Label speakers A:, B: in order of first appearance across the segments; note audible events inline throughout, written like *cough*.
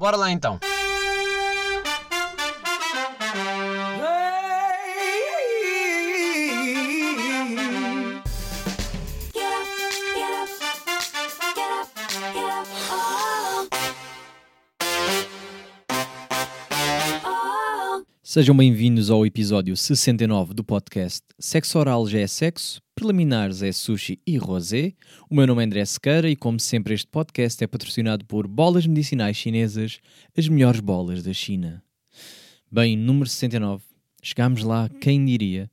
A: Bora lá então.
B: Sejam bem-vindos ao episódio 69 do podcast Sexo Oral já é sexo, preliminares é sushi e rosé. O meu nome é André Sequeira e, como sempre, este podcast é patrocinado por Bolas Medicinais Chinesas, as melhores bolas da China. Bem, número 69, chegámos lá, quem diria?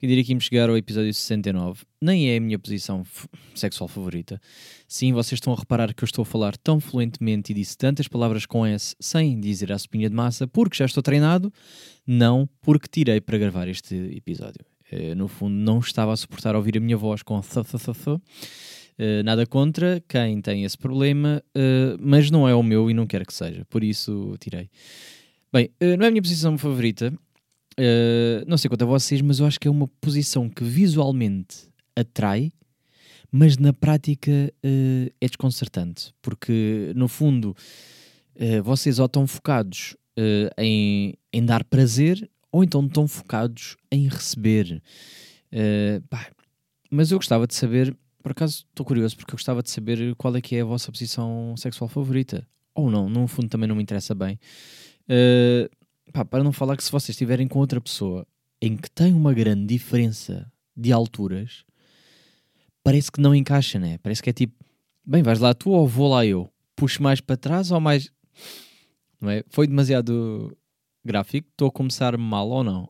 B: Quem diria que íamos chegar ao episódio 69? Nem é a minha posição sexual favorita. Sim, vocês estão a reparar que eu estou a falar tão fluentemente e disse tantas palavras com S sem dizer a sopinha de massa, porque já estou treinado, não porque tirei para gravar este episódio. Uh, no fundo, não estava a suportar ouvir a minha voz com th, th, th, th. Uh, nada contra quem tem esse problema, uh, mas não é o meu e não quero que seja, por isso tirei. Bem, não é a minha posição favorita, Uh, não sei quanto a vocês, mas eu acho que é uma posição que visualmente atrai, mas na prática uh, é desconcertante, porque no fundo uh, vocês ou estão focados em, em, dar prazer ou então estão focados em receber. Mas eu gostava de saber, por acaso estou curioso, porque eu gostava de saber qual é que é a vossa posição sexual favorita. Ou não, no fundo também não me interessa bem. Uh, pá, para não falar que se vocês estiverem com outra pessoa em que tem uma grande diferença de alturas, parece que não encaixa, né? Parece que é tipo, bem, vais lá tu ou vou lá eu? Puxo mais para trás ou mais. Não é? Foi demasiado gráfico? Estou a começar mal ou não?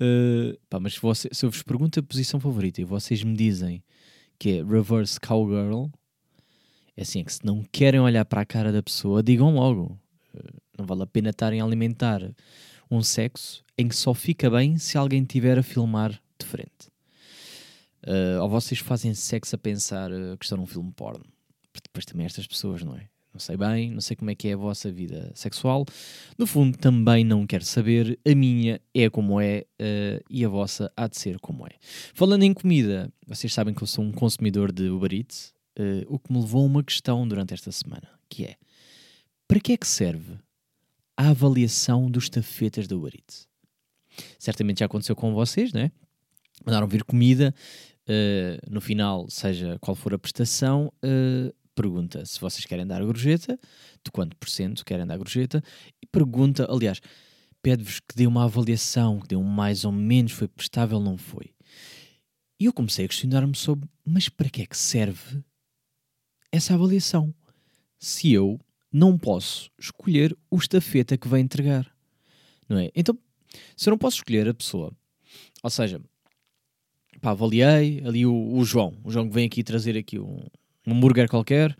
B: uh, *laughs* pá, mas você, se eu vos pergunto a posição favorita e vocês me dizem que é reverse cowgirl, é assim, é que se não querem olhar para a cara da pessoa, digam logo. Não vale a pena estarem a alimentar um sexo em que só fica bem se alguém tiver a filmar de frente. Uh, ou vocês fazem sexo a pensar uh, que estão num filme porno. Porque depois também estas pessoas, não é? Não sei bem, não sei como é que é a vossa vida sexual. No fundo, também não quero saber. A minha é como é uh, e a vossa há de ser como é. Falando em comida, vocês sabem que eu sou um consumidor de Uber Eats, o que me levou a uma questão durante esta semana, que é para que é que serve a avaliação dos estafetas da Uber Eats. Certamente já aconteceu com vocês, né? Mandaram vir comida, uh, no final, seja qual for a prestação, uh, pergunta se vocês querem dar a gorjeta, de quanto por cento querem dar a gorjeta, e pergunta, aliás, pede-vos que dê uma avaliação, que dê um mais ou menos, foi prestável, não foi. E eu comecei a questionar-me sobre, mas para que é que serve essa avaliação? Se eu não posso escolher o estafeta que vai entregar. Não é? Então, se eu não posso escolher a pessoa, ou seja, pá, avaliei ali o, o João, o João que vem aqui trazer aqui um, um hambúrguer qualquer,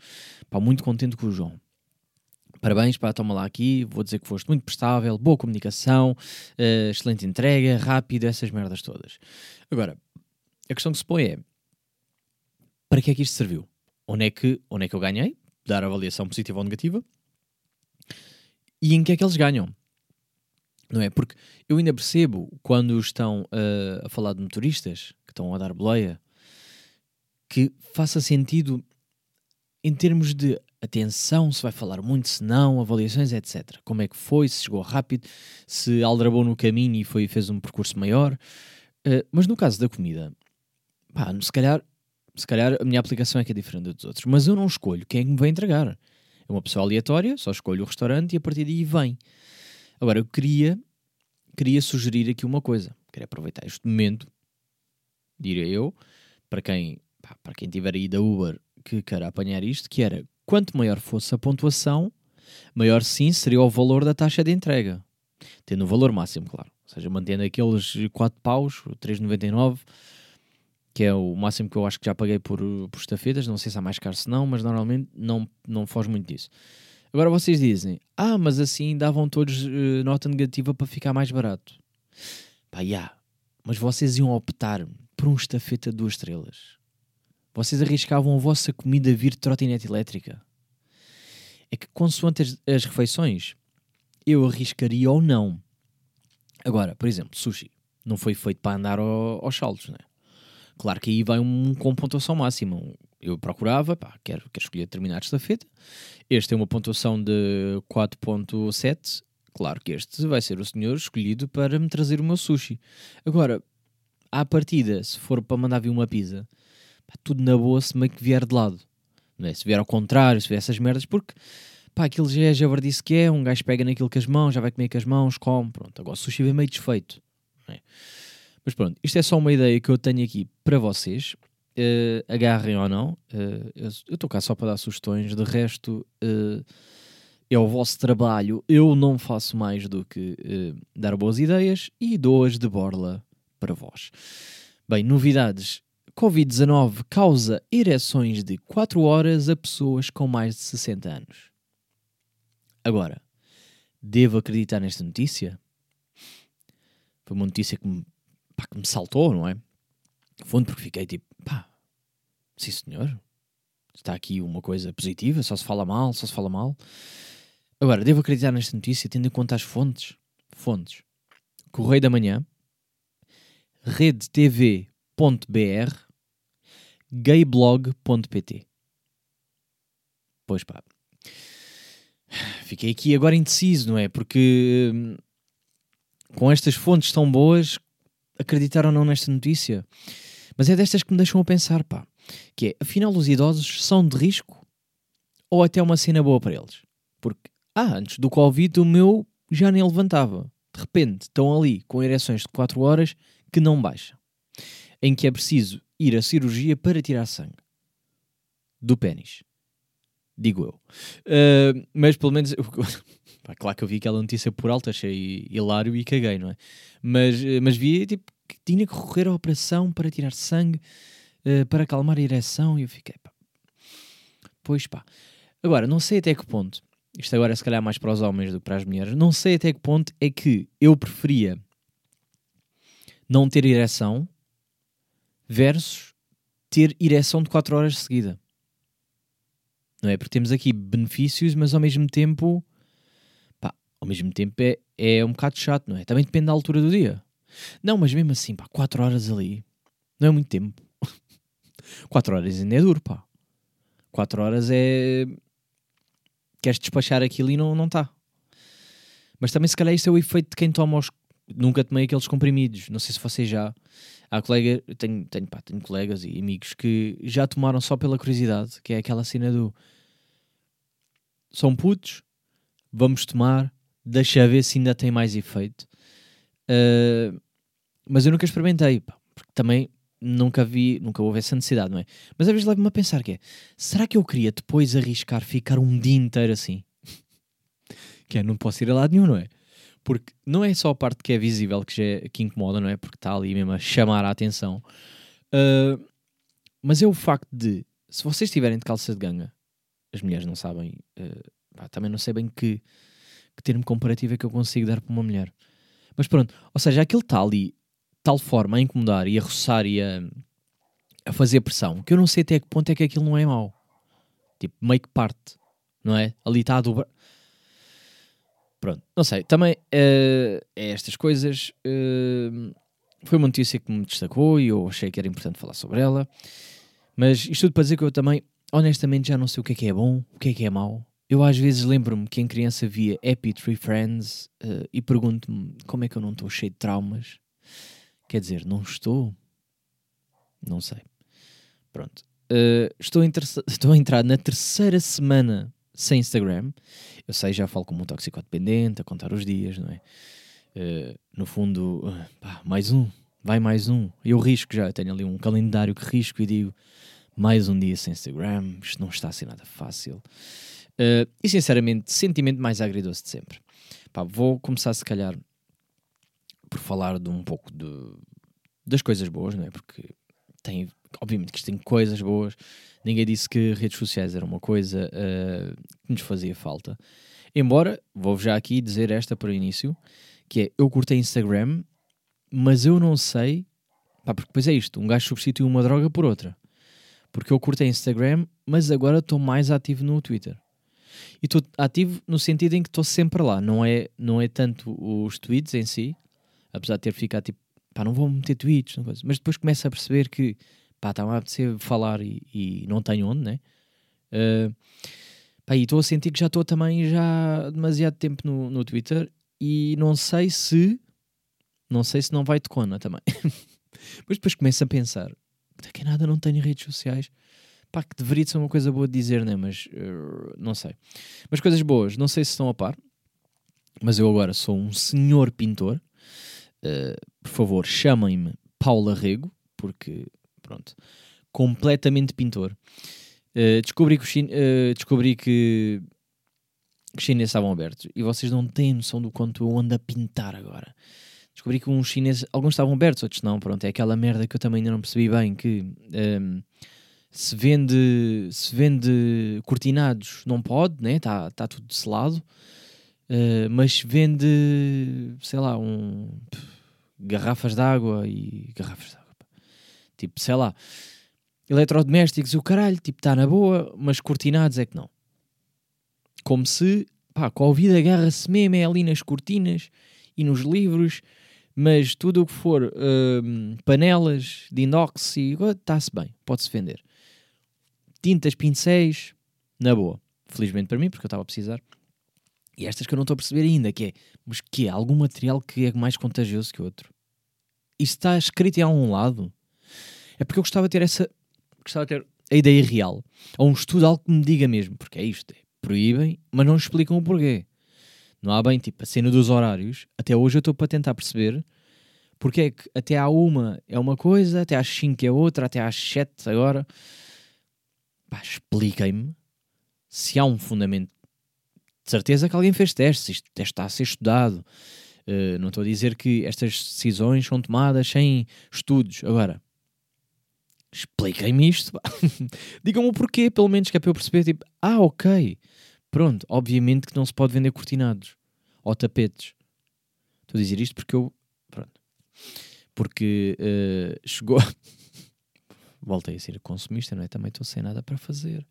B: pá, muito contente com o João. Parabéns, pá, toma lá aqui, vou dizer que foste muito prestável, boa comunicação, uh, excelente entrega, rápido, essas merdas todas. Agora, a questão que se põe é, para que é que isto serviu? Onde é que, onde é que eu ganhei? Dar avaliação positiva ou negativa e em que é que eles ganham. Não é? Porque eu ainda percebo quando estão uh, a falar de motoristas que estão a dar boleia que faça sentido em termos de atenção, se vai falar muito, se não, avaliações, etc. Como é que foi, se chegou rápido, se aldrabou no caminho e foi, fez um percurso maior. Uh, mas no caso da comida, pá, se calhar se calhar a minha aplicação é que é diferente dos outros, mas eu não escolho quem é que me vai entregar. É uma pessoa aleatória, só escolho o restaurante e a partir daí vem. Agora, eu queria, queria sugerir aqui uma coisa. Queria aproveitar este momento, diria eu, para quem, pá, para quem tiver aí da Uber que queira apanhar isto, que era, quanto maior fosse a pontuação, maior sim seria o valor da taxa de entrega. Tendo o valor máximo, claro. Ou seja, mantendo aqueles 4 paus, 3,99 que é o máximo que eu acho que já paguei por, por estafetas. Não sei se há mais caro se não, mas normalmente não, não foge muito disso. Agora vocês dizem, ah, mas assim davam todos uh, nota negativa para ficar mais barato. Pá, yeah. mas vocês iam optar por um estafeta duas estrelas. Vocês arriscavam a vossa comida vir de trotinete elétrica. É que consoante as, as refeições, eu arriscaria ou não. Agora, por exemplo, sushi. Não foi feito para andar ao, aos saltos, né? Claro que aí vai um com pontuação máxima. Eu procurava, pá, quero, quero escolher determinado estafeta. Este tem uma pontuação de 4.7. Claro que este vai ser o senhor escolhido para me trazer o meu sushi. Agora, à partida, se for para mandar vir uma pizza, pá, tudo na boa se meio que vier de lado. Não é? Se vier ao contrário, se vier essas merdas, porque pá, aquilo já é javardice que é, um gajo pega naquilo com as mãos, já vai comer com as mãos, come, pronto. Agora o sushi vem meio desfeito. É? Mas pronto, isto é só uma ideia que eu tenho aqui para vocês. Uh, agarrem ou não. Uh, eu estou cá só para dar sugestões. De resto, uh, é o vosso trabalho. Eu não faço mais do que dar boas ideias e dou-as de borla para vós. Bem, novidades. Covid-19 causa ereções de 4 horas a pessoas com mais de 60 anos. Agora, devo acreditar nesta notícia? Foi uma notícia que me, pá, que me saltou, não é? Fundo porque fiquei tipo, pá, sim senhor, está aqui uma coisa positiva, só se fala mal, só se fala mal. Agora, devo acreditar nesta notícia tendo em conta as fontes. Fontes. Correio da Manhã, redetv.br, gayblog.pt. Pois pá. Fiquei aqui agora indeciso, não é? Porque hum, com estas fontes tão boas, acreditar ou não nesta notícia. Mas é destas que me deixam a pensar, pá. Que é, afinal, os idosos são de risco? Ou até uma cena boa para eles? Porque, ah, antes do Covid o meu já nem levantava. De repente, estão ali com ereções de 4 horas que não baixam. Em que é preciso ir à cirurgia para tirar sangue. Do pênis. Digo eu. Uh, mas pelo menos... Pá, claro que eu vi aquela notícia por alto, achei hilário e caguei, não é? Mas, mas vi tipo, que tinha que recorrer à operação para tirar sangue, uh, para acalmar a ereção, e eu fiquei, pá. Pois pá. Agora, não sei até que ponto, isto agora é se calhar mais para os homens do que para as mulheres, não sei até que ponto é que eu preferia não ter ereção versus ter ereção de 4 horas de seguida. Não é? Porque temos aqui benefícios, mas ao mesmo tempo ao mesmo tempo é, é um bocado chato, não é? Também depende da altura do dia. Não, mas mesmo assim, pá, 4 horas ali não é muito tempo. *laughs* 4 horas ainda é duro, pá. 4 horas é. Queres despachar aquilo e não está. Mas também, se calhar, isso é o efeito de quem toma os. Nunca tomei aqueles comprimidos. Não sei se você já. Há colega. Tenho, tenho, pá, tenho colegas e amigos que já tomaram só pela curiosidade, que é aquela cena do. São putos, vamos tomar, deixa ver se ainda tem mais efeito. Uh, mas eu nunca experimentei, porque também nunca vi, nunca houve essa necessidade, não é? Mas às vezes leva-me a pensar que é, será que eu queria depois arriscar ficar um dia inteiro assim? *laughs* que é, não posso ir a lado nenhum, não é? Porque não é só a parte que é visível que, já é, que incomoda, não é? Porque está ali mesmo a chamar a atenção. Uh, mas é o facto de, se vocês estiverem de calça de ganga, as mulheres não sabem, uh, pá, também não sei bem que que termo comparativo é que eu consigo dar para uma mulher. Mas pronto, ou seja, aquilo está ali tal forma a incomodar e a roçar e a, a fazer pressão que eu não sei até que ponto é que aquilo não é mau. Tipo, meio que parte, não é? Ali está a dobrar. Pronto, não sei. Também uh, é estas coisas. Uh, foi uma notícia que me destacou e eu achei que era importante falar sobre ela. Mas isto tudo para dizer que eu também, honestamente, já não sei o que é que é bom, o que é que é mau. Eu às vezes lembro-me que em criança via Happy Tree Friends uh, e pergunto-me como é que eu não estou cheio de traumas. Quer dizer, não estou? Não sei. Pronto. Uh, estou, *laughs* estou a entrar na terceira semana sem Instagram. Eu sei, já falo como um toxicodependente, a contar os dias, não é? Uh, no fundo, pá, mais um, vai mais um. Eu risco já, eu tenho ali um calendário que risco e digo mais um dia sem Instagram, isto não está a ser nada fácil. Uh, e sinceramente, sentimento mais agridoce de sempre. Pá, vou começar, se calhar, por falar de um pouco de, das coisas boas, não é? Porque tem, obviamente que isto tem coisas boas. Ninguém disse que redes sociais era uma coisa uh, que nos fazia falta. Embora, vou já aqui dizer esta para o início, que é, eu curtei Instagram, mas eu não sei, pá, porque depois é isto, um gajo substitui uma droga por outra. Porque eu curtei Instagram, mas agora estou mais ativo no Twitter. E estou ativo no sentido em que estou sempre lá, não é, não é tanto os tweets em si, apesar de ter ficado tipo pá, não vou meter tweets, mas depois começo a perceber que, pá, está-me a apetecer falar e, e, não tenho onde, né? Uh, pá, e estou a sentir que já estou também já demasiado tempo no, no Twitter e não sei se, não sei se não vai de cona também. *laughs* mas depois começo a pensar, daqui a nada não tenho redes sociais, pá, que deveria ser uma coisa boa de dizer, né? Mas uh, não sei. Mas coisas boas, não sei se estão a par, mas eu agora sou um senhor pintor. Uh, por favor, chamem-me Paula Rego, porque, pronto, completamente pintor. Uh, descobri que, uh, descobri que, os chineses estavam abertos e vocês não têm noção do quanto eu ando a pintar agora. Descobri que uns chineses, alguns estavam abertos, outros não. Pronto, é aquela merda que eu também ainda não percebi bem. Que ehm, se vende, se vende cortinados, não pode, né? Está tá tudo selado. Uh, mas vende, sei lá, um, garrafas de água e garrafas de água. Tipo, sei lá, eletrodomésticos e o caralho, tipo, está na boa, mas cortinados é que não. Como se, pá, com a vida agarra-se mesmo é ali nas cortinas e nos livros, mas tudo o que for uh, panelas de inox e está-se bem, pode-se vender. Tintas, pincéis, na boa. Felizmente para mim, porque eu estava a precisar. E estas que eu não estou a perceber ainda, que é, mas que é algum material que é mais contagioso que outro? Isso está escrito em algum lado? É porque eu gostava de ter essa, gostava de ter a ideia real, ou um estudo, algo que me diga mesmo, porque é isto, é, proíbem, mas não explicam o porquê. Não há bem, tipo, a cena dos horários, até hoje eu estou para tentar perceber porque é que até à uma é uma coisa, até às 5 é outra, até às 7 agora. Pá, expliquem-me se há um fundamento de certeza que alguém fez testes, isto está a ser estudado. Uh, não estou a dizer que estas decisões são tomadas sem estudos. Agora, expliquem-me isto. *laughs* Digam-me o porquê, pelo menos, que é para eu perceber, tipo, ah, ok, pronto, obviamente que não se pode vender cortinados ou tapetes. Estou a dizer isto porque eu, pronto, porque uh, chegou... *laughs* Voltei a ser consumista, não é? Também estou sem nada para fazer.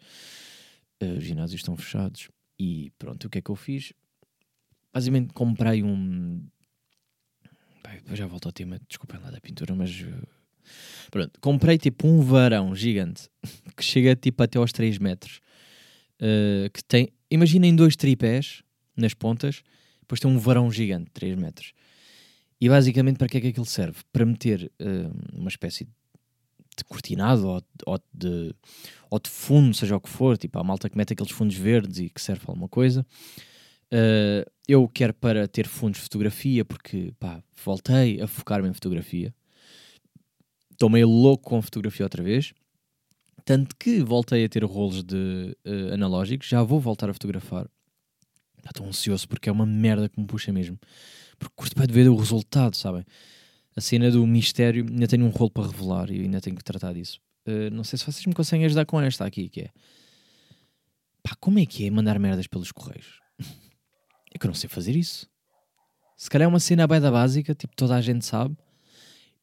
B: Uh, os ginásios estão fechados. E pronto, o que é que eu fiz? Basicamente comprei um. Bem, já volto ao tema, desculpem lá da pintura, mas. Uh, pronto, comprei tipo um varão gigante *laughs* que chega tipo até aos 3 metros. Uh, que tem. Imaginem dois tripés nas pontas, depois tem um varão gigante de 3 metros. E basicamente para que é que aquilo serve? Para meter uh, uma espécie de de cortinado ou, ou, de, ou de fundo, seja o que for, tipo a malta que mete aqueles fundos verdes e que serve para alguma coisa. Uh, eu quero para ter fundos de fotografia porque pá, voltei a focar-me em fotografia. Estou meio louco com fotografia outra vez. Tanto que voltei a ter rolos de uh, analógicos, já vou voltar a fotografar. Estou ansioso porque é uma merda que me puxa mesmo. Porque curto para ver o resultado, sabem? A cena do mistério, ainda tenho um rolo para revelar e ainda tenho que tratar disso. Uh, não sei se vocês me conseguem ajudar com esta aqui, que é pá, como é que é mandar merdas pelos correios? *laughs* é que eu não sei fazer isso. Se calhar é uma cena da básica, tipo toda a gente sabe,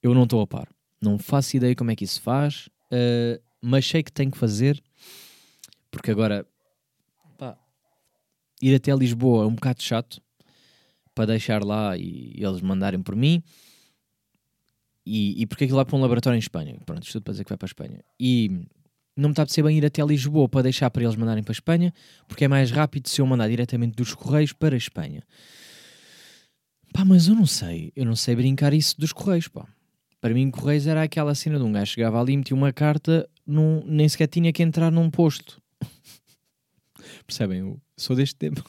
B: eu não estou a par. Não faço ideia como é que isso faz, uh, mas sei que tenho que fazer, porque agora pá, ir até Lisboa é um bocado chato para deixar lá e eles mandarem por mim. E, e porque aquilo vai para um laboratório em Espanha. Pronto, isto tudo para dizer que vai para a Espanha. E não me está a ser bem ir até Lisboa para deixar para eles mandarem para a Espanha, porque é mais rápido se eu mandar diretamente dos Correios para a Espanha. Pá, mas eu não sei. Eu não sei brincar isso dos Correios, pá. Para mim, Correios era aquela cena de um gajo chegava ali, metia uma carta, num, nem sequer tinha que entrar num posto. *laughs* percebem? Eu sou deste tempo.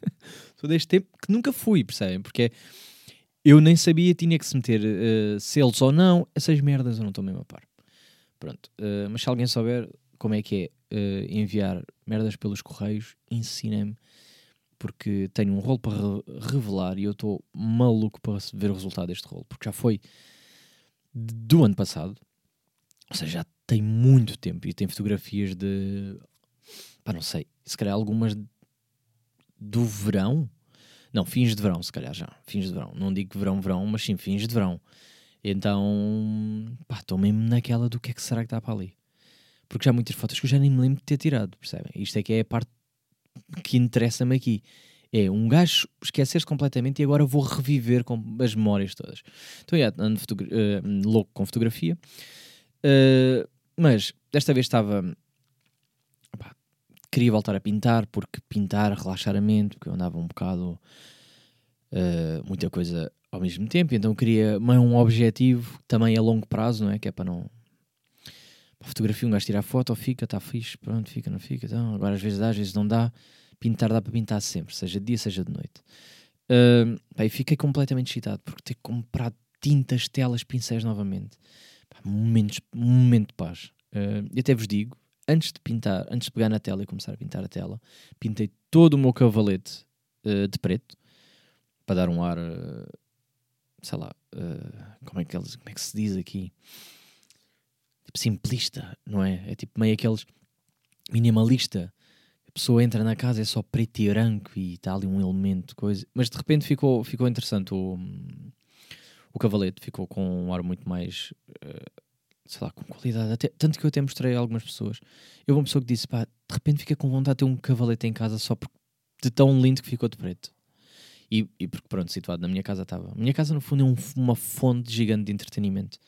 B: *laughs* sou deste tempo que nunca fui, percebem? Porque é eu nem sabia, tinha que se meter uh, selos ou não. Essas merdas eu não estou mesmo a par. Pronto. Uh, mas se alguém souber como é que é uh, enviar merdas pelos correios, ensinem-me. Porque tenho um rolo para re revelar e eu estou maluco para ver o resultado deste rolo. Porque já foi do ano passado. Ou seja, já tem muito tempo. E tem fotografias de. Pá, não sei. Se calhar algumas do verão não, fins de verão, se calhar já. Fins de verão. Não digo verão, verão, mas sim fins de verão. Então, pá, estou mesmo naquela do que é que será que está para ali. Porque já há muitas fotos que eu já nem me lembro de ter tirado, percebem? Isto é que é a parte que interessa-me aqui. É um gajo esquecer-se completamente e agora vou reviver com as memórias todas. Então, yeah, ando uh, louco com fotografia. Uh, mas desta vez estava. Queria voltar a pintar, porque pintar, relaxar a mente, porque eu andava um bocado. Uh, muita coisa ao mesmo tempo, então queria um objetivo também a longo prazo, não é? Que é para não. Para a fotografia, um gajo tirar foto, fica, está fixe, pronto, fica, não fica. Então, agora às vezes dá, às vezes não dá. Pintar dá para pintar sempre, seja de dia, seja de noite. Uh, e fiquei completamente excitado porque ter comprado tintas, telas, pincéis novamente. Pá, momentos, momento de paz. Uh, e até vos digo, antes de pintar, antes de pegar na tela e começar a pintar a tela, pintei todo o meu cavalete uh, de preto para dar um ar, uh, sei lá, como, é que eles, como é que se diz aqui? Tipo simplista, não é? É tipo meio aqueles minimalista pessoa entra na casa é só preto e branco e está ali um elemento, coisa. Mas de repente ficou, ficou interessante o, o cavalete, ficou com um ar muito mais, uh, sei lá, com qualidade. Até, tanto que eu até mostrei a algumas pessoas. Eu uma pessoa que disse, pá, de repente fica com vontade de ter um cavalete em casa só porque de tão lindo que ficou de preto. E, e porque, pronto, situado na minha casa estava. A minha casa, no fundo, é um, uma fonte gigante de entretenimento.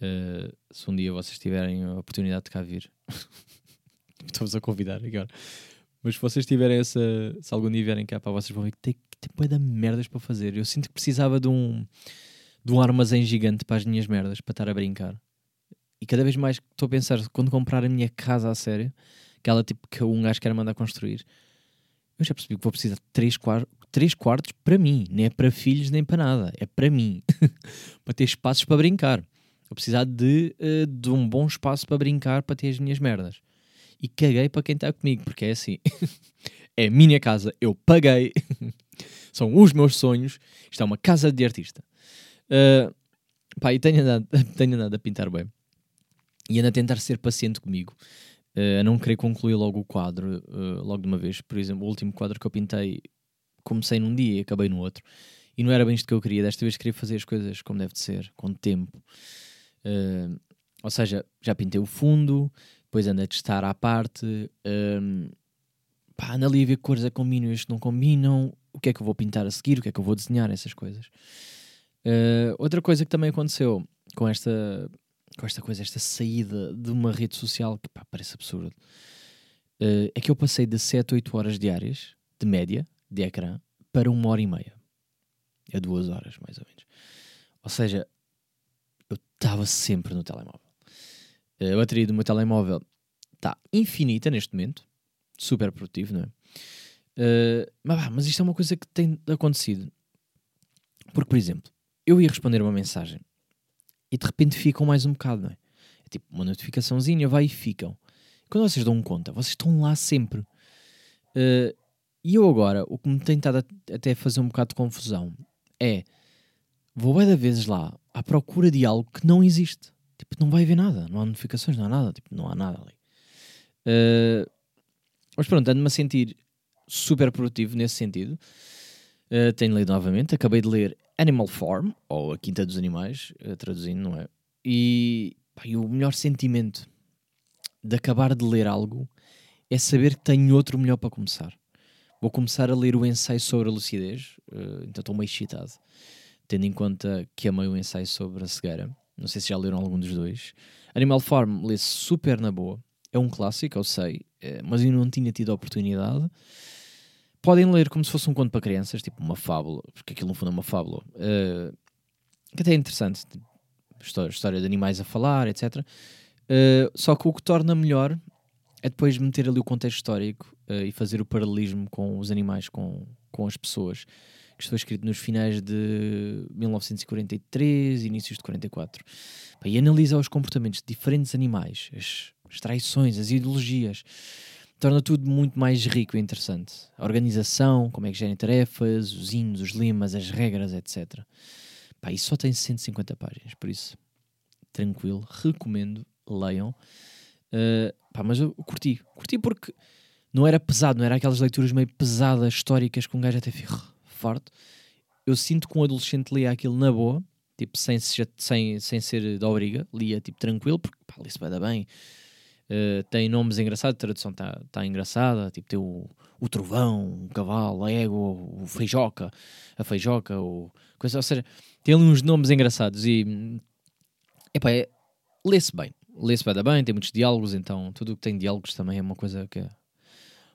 B: Uh, se um dia vocês tiverem a oportunidade de cá vir. *laughs* Estou-vos a convidar agora. Mas se vocês tiverem essa. Se algum dia vierem cá para vocês vão ver que tem, tem bué de merdas para fazer. Eu sinto que precisava de um, de um armazém gigante para as minhas merdas, para estar a brincar. E cada vez mais estou a pensar, quando comprar a minha casa a sério, aquela tipo que um gajo quer mandar construir, eu já percebi que vou precisar de três, quar três quartos para mim. Nem é para filhos nem para nada. É para mim. *laughs* para ter espaços para brincar. Vou precisar de, uh, de um bom espaço para brincar para ter as minhas merdas e caguei para quem está comigo, porque é assim: *laughs* é minha casa, eu paguei, *laughs* são os meus sonhos, isto é uma casa de artista. Uh, pá, e tenho andado, tenho andado a pintar bem e ando a tentar ser paciente comigo, uh, a não querer concluir logo o quadro, uh, logo de uma vez. Por exemplo, o último quadro que eu pintei, comecei num dia e acabei no outro. E não era bem isto que eu queria. Desta vez queria fazer as coisas como deve de ser, com tempo. Uh, ou seja, já pintei o fundo, depois anda a testar à parte, um, pá, anda ali a ver cores a combinam e as que não combinam, o que é que eu vou pintar a seguir, o que é que eu vou desenhar, essas coisas. Uh, outra coisa que também aconteceu com esta, com esta coisa, esta saída de uma rede social que pá, parece absurdo, uh, é que eu passei de 7 a 8 horas diárias, de média, de ecrã, para uma hora e meia. A duas horas, mais ou menos. Ou seja, eu estava sempre no telemóvel. A bateria do meu telemóvel está infinita neste momento, super produtivo, não é? Uh, mas, mas isto é uma coisa que tem acontecido. Porque, por exemplo, eu ia responder uma mensagem e de repente ficam mais um bocado, não é? É tipo uma notificaçãozinha, vai e ficam. Quando vocês dão conta, vocês estão lá sempre. Uh, e eu agora, o que me tem estado até a fazer um bocado de confusão é vou várias vezes lá à procura de algo que não existe. Tipo, não vai haver nada, não há notificações, não há nada, tipo, não há nada ali. Uh, mas pronto, ando-me a sentir super produtivo nesse sentido. Uh, tenho lido novamente, acabei de ler Animal Farm, ou A Quinta dos Animais, uh, traduzindo, não é? E, pá, e o melhor sentimento de acabar de ler algo é saber que tenho outro melhor para começar. Vou começar a ler o ensaio sobre a lucidez, uh, então estou meio excitado, tendo em conta que amei o ensaio sobre a cegueira. Não sei se já leram algum dos dois. Animal Farm lê-se super na boa. É um clássico, eu sei, eh, mas eu não tinha tido a oportunidade. Podem ler como se fosse um conto para crianças, tipo uma fábula, porque aquilo no fundo é uma fábula. Uh, que até é interessante. Tipo, história, história de animais a falar, etc. Uh, eh, só que o que torna melhor é depois meter ali o contexto histórico uh, e fazer o paralelismo com os animais, com, com as pessoas que foi escrito nos finais de 1943, inícios de 44. e analisa os comportamentos de diferentes animais, as, as traições, as ideologias. Torna tudo muito mais rico e interessante. A organização, como é que gerem tarefas, os hinos, os limas, as regras, etc. Pá, isso só tem 150 páginas, por isso, tranquilo, recomendo, leiam. Uh, pá, mas eu curti, curti porque não era pesado, não era aquelas leituras meio pesadas, históricas, com um gajo até fica farto. Eu sinto que um adolescente lia aquilo na boa, tipo, sem, sem, sem ser de obriga, lia tipo tranquilo, porque pá, li-se vai dar bem. Uh, tem nomes engraçados, a tradução está tá engraçada, tipo tem o, o trovão, o cavalo, a égua, o feijoca, a feijoca, o coisa, ou seja, tem ali uns nomes engraçados e epá, é, lê-se bem, lê-se bem, bem, tem muitos diálogos, então tudo o que tem diálogos também é uma coisa que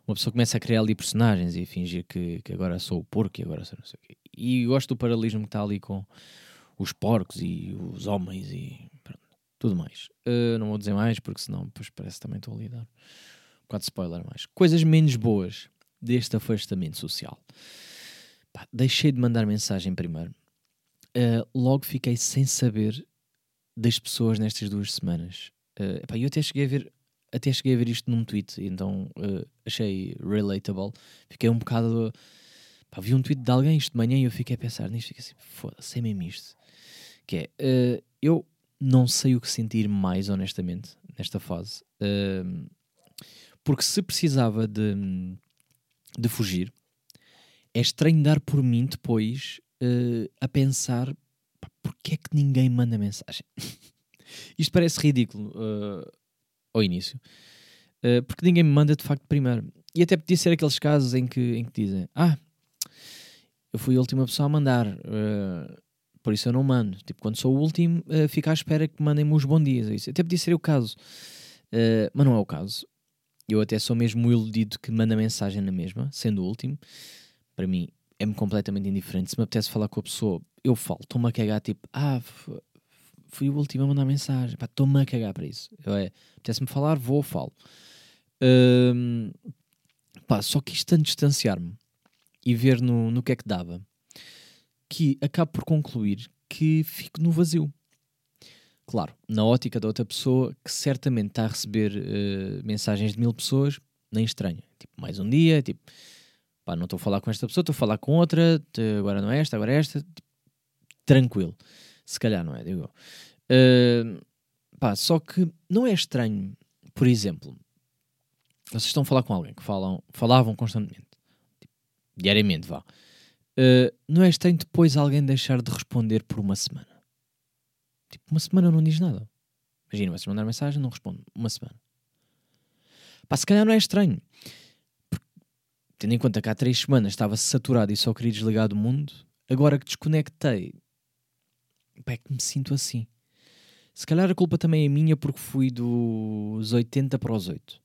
B: uma pessoa começa a criar ali personagens e a fingir que, que agora sou o porco e agora sou não sei o quê. E gosto do paralelismo que está ali com os porcos e os homens e tudo mais. Uh, não vou dizer mais porque senão depois parece que também estou a lidar. Um bocado de spoiler mais. Coisas menos boas deste afastamento social. Pá, deixei de mandar mensagem primeiro. Uh, logo fiquei sem saber das pessoas nestas duas semanas. Uh, eu até cheguei a ver até cheguei a ver isto num tweet, então uh, achei relatable. Fiquei um bocado. Vi um tweet de alguém isto de manhã e eu fiquei a pensar nisto. Fiquei assim, foda-se, é mesmo isto. Que é, eu não sei o que sentir mais, honestamente, nesta fase. Uh, porque se precisava de, de fugir, é estranho dar por mim depois uh, a pensar pá, porque é que ninguém manda mensagem. *laughs* Isto parece ridículo uh, ao início, uh, porque ninguém me manda de facto primeiro. E até podia ser aqueles casos em que, em que dizem: Ah, eu fui a última pessoa a mandar, por isso eu não mando. Tipo, quando sou o último, uh, fico à espera que mandem-me os bons dias. Isso. Até podia ser o caso, uh, mas não é o caso. Eu até sou mesmo iludido que manda mensagem na mesma, sendo o último. Para mim, é-me completamente indiferente. Se me apetece falar com a pessoa, eu falo. Estou-me a cagar, tipo, ah, fui o último a mandar mensagem. Estou-me a cagar para isso. Eu é, apetece-me falar, vou, falo. Um, pá, só quis tanto distanciar-me e ver no, no que é que dava que acabo por concluir que fico no vazio. Claro, na ótica da outra pessoa que certamente está a receber uh, mensagens de mil pessoas, nem estranha. Tipo, mais um dia, tipo, pá, não estou a falar com esta pessoa, estou a falar com outra, agora não é esta, agora é esta. Tipo, tranquilo. Se calhar não é, digo eu. Uh, pá, só que não é estranho, por exemplo, vocês estão a falar com alguém que falam, falavam constantemente, tipo, diariamente, vá. Uh, não é estranho depois alguém deixar de responder por uma semana. Tipo, uma semana não diz nada. Imagina, vocês mandar mensagem, não responde. Uma semana. Pá, se calhar não é estranho. Porque, tendo em conta que há três semanas estava saturado e só queria desligar do mundo, agora que desconectei, pá, é que me sinto assim. Se calhar a culpa também é minha porque fui dos 80 para os 8.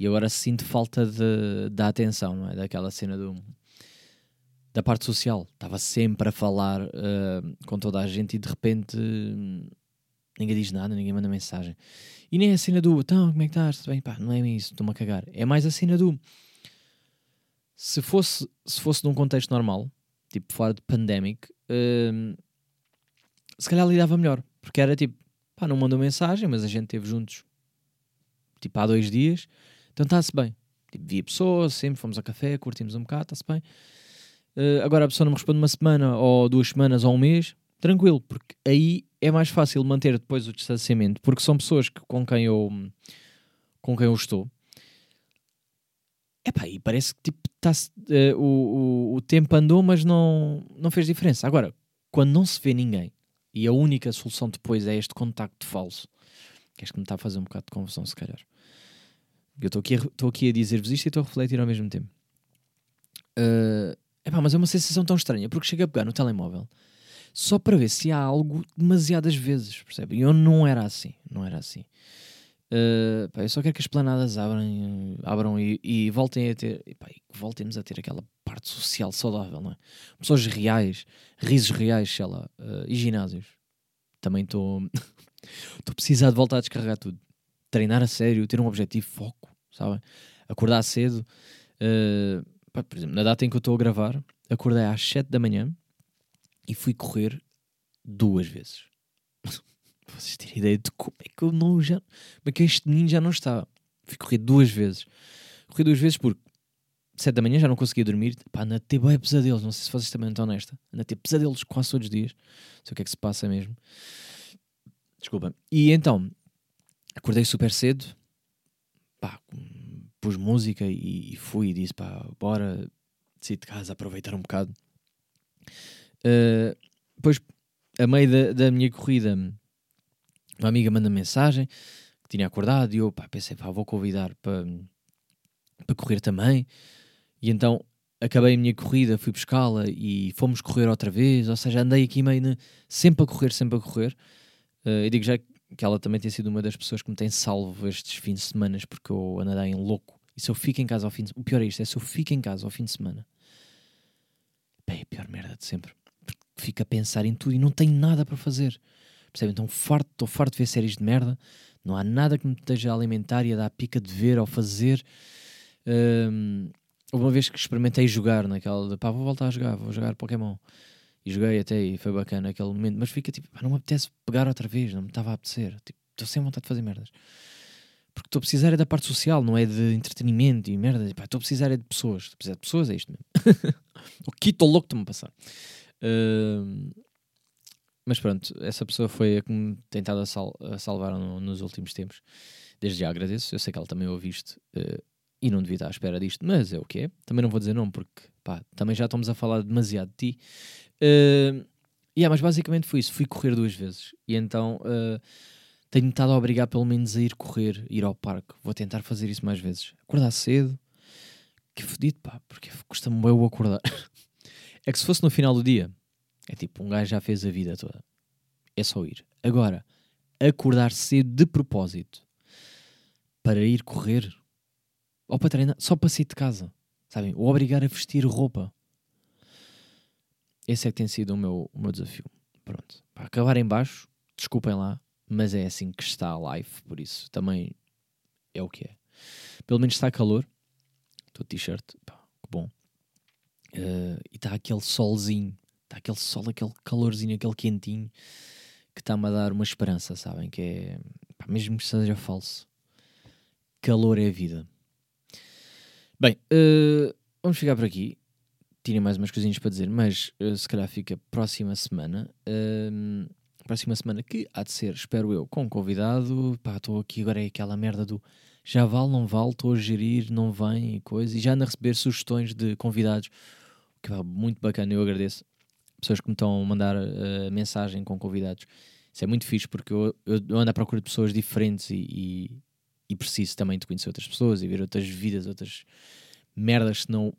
B: E agora sinto falta de, da atenção, não é? Daquela cena do, da parte social. Estava sempre a falar uh, com toda a gente e de repente ninguém diz nada, ninguém manda mensagem. E nem a cena do então, como é que estás? Bem, pá, não é isso, estou-me a cagar. É mais a cena do se fosse, se fosse num contexto normal, tipo fora de pandemic, uh, se calhar lidava melhor. Porque era tipo, pá, não mandou mensagem, mas a gente esteve juntos tipo há dois dias, então está-se bem. Tipo, via pessoas, sempre fomos a café, curtimos um bocado, está-se bem. Uh, agora a pessoa não me responde uma semana, ou duas semanas, ou um mês, tranquilo, porque aí é mais fácil manter depois o distanciamento, porque são pessoas que, com, quem eu, com quem eu estou. Epá, e parece que tipo, tá, uh, o, o, o tempo andou, mas não, não fez diferença. Agora, quando não se vê ninguém, e a única solução depois é este contacto falso. Que acho que me está a fazer um bocado de confusão, se calhar. Eu estou aqui, a, aqui a dizer-vos isto e estou a refletir ao mesmo tempo. Uh, epá, mas é uma sensação tão estranha, porque chego a pegar no telemóvel só para ver se há algo demasiadas vezes, percebem? Eu não era assim, não era assim. Uh, pá, eu só quero que as planadas abrem, abram e, e voltem a ter, epá, voltemos a ter aquela parte social saudável, não é? Pessoas reais, risos reais, sei lá, uh, e ginásios. Também estou *laughs* estou precisado de voltar a descarregar tudo. Treinar a sério, ter um objetivo, foco, sabem? Acordar cedo. Uh, por exemplo, na data em que eu estou a gravar, acordei às 7 da manhã e fui correr duas vezes. *laughs* Vocês terem ideia de como é que eu não já. Como é que este menino já não está. Fui correr duas vezes. Corri duas vezes porque 7 da manhã já não conseguia dormir. Pá, anda a ter bem pesadelos. Não sei se vocês também estão nesta. Anda a ter pesadelos quase todos os dias. Não sei o que é que se passa mesmo. Desculpa. E então, acordei super cedo. Pá, pus música e, e fui e disse: pá, bora sair de casa, aproveitar um bocado. Uh, depois, a meio da, da minha corrida, uma amiga manda mensagem que tinha acordado e eu pá, pensei, pá, vou convidar para, correr também. E então acabei a minha corrida, fui buscá-la e fomos correr outra vez. Ou seja, andei aqui meio ne, sempre a correr, sempre a correr. Uh, eu digo já que ela também tem sido uma das pessoas que me tem salvo estes fins de semana porque eu ando em louco. E se eu fico em casa ao fim de O pior é isto, é se eu fico em casa ao fim de semana. Bem, é a pior merda de sempre. Porque fico a pensar em tudo e não tenho nada para fazer. Percebem? Então farto, estou farto de ver séries de merda. Não há nada que me esteja a alimentar e a dar pica de ver ou fazer. Um, houve uma vez que experimentei jogar naquela de pá, vou voltar a jogar, vou jogar Pokémon. E joguei até e foi bacana aquele momento, mas fica tipo, pá, não me apetece pegar outra vez, não me estava a apetecer. Tipo, estou sem vontade de fazer merdas. Porque estou a precisar é da parte social, não é de entretenimento e merda. Estou a precisar é de pessoas. Estou a precisar de pessoas, é isto mesmo. *laughs* o que estou louco de me passar. Uh, mas pronto, essa pessoa foi a que me tentado a, sal a salvar no, nos últimos tempos. Desde já agradeço. Eu sei que ela também ouviu isto. Uh, e não devia estar à espera disto, mas é o que é. Também não vou dizer não, porque pá, também já estamos a falar demasiado de ti. Uh, yeah, mas basicamente foi isso. Fui correr duas vezes e então uh, tenho estado a obrigar pelo menos a ir correr, ir ao parque. Vou tentar fazer isso mais vezes. Acordar cedo, que fodido, pá, porque custa-me bem o acordar. *laughs* é que se fosse no final do dia, é tipo, um gajo já fez a vida toda. É só ir. Agora, acordar cedo de propósito para ir correr ou para treinar, só para sair de casa, sabem? Ou obrigar a vestir roupa. Esse é que tem sido o meu, o meu desafio. Pronto. Para acabar em baixo, desculpem lá, mas é assim que está a live, por isso também é o que é. Pelo menos está calor. Estou t-shirt, que bom. Uh, e está aquele solzinho, está aquele sol, aquele calorzinho, aquele quentinho que está-me a dar uma esperança, sabem? Que é, pá, mesmo que seja falso, calor é vida. Bem, uh, vamos ficar por aqui. Tinha mais umas coisinhas para dizer, mas uh, se calhar fica próxima semana. Uh, próxima semana que há de ser, espero eu, com convidado. Pá, estou aqui agora é aquela merda do já vale, não vale, estou a gerir, não vem e coisa. E já ando a receber sugestões de convidados, que é muito bacana, eu agradeço. Pessoas que me estão a mandar uh, mensagem com convidados. Isso é muito fixe porque eu, eu ando à procura de pessoas diferentes e, e e preciso também de conhecer outras pessoas e ver outras vidas, outras merdas, senão,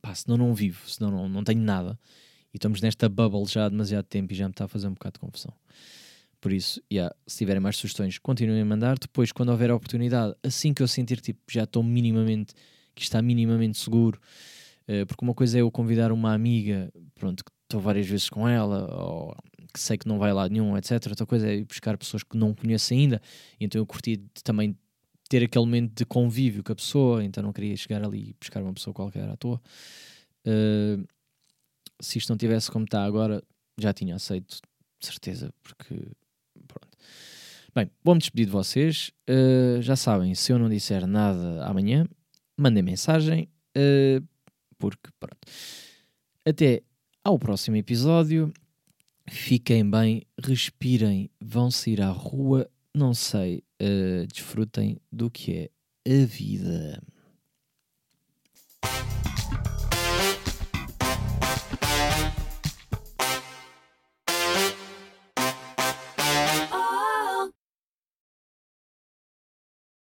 B: pá, senão não vivo, senão não, não tenho nada. E estamos nesta bubble já há demasiado tempo e já me está a fazer um bocado de confusão. Por isso, yeah, se tiverem mais sugestões, continuem a mandar. Depois, quando houver a oportunidade, assim que eu sentir tipo, já estou minimamente, que está minimamente seguro, uh, porque uma coisa é eu convidar uma amiga, pronto, que estou várias vezes com ela, ou que sei que não vai lá nenhum, etc. Outra coisa é ir buscar pessoas que não conheço ainda, então eu curti também ter aquele momento de convívio com a pessoa, então não queria chegar ali e buscar uma pessoa qualquer à toa. Uh, se isto não tivesse como está agora, já tinha aceito, de certeza, porque pronto. Bem, vou-me despedir de vocês. Uh, já sabem, se eu não disser nada amanhã, mandem mensagem, uh, porque pronto. Até ao próximo episódio. Fiquem bem, respirem, vão sair à rua, não sei, uh, desfrutem do que é a vida.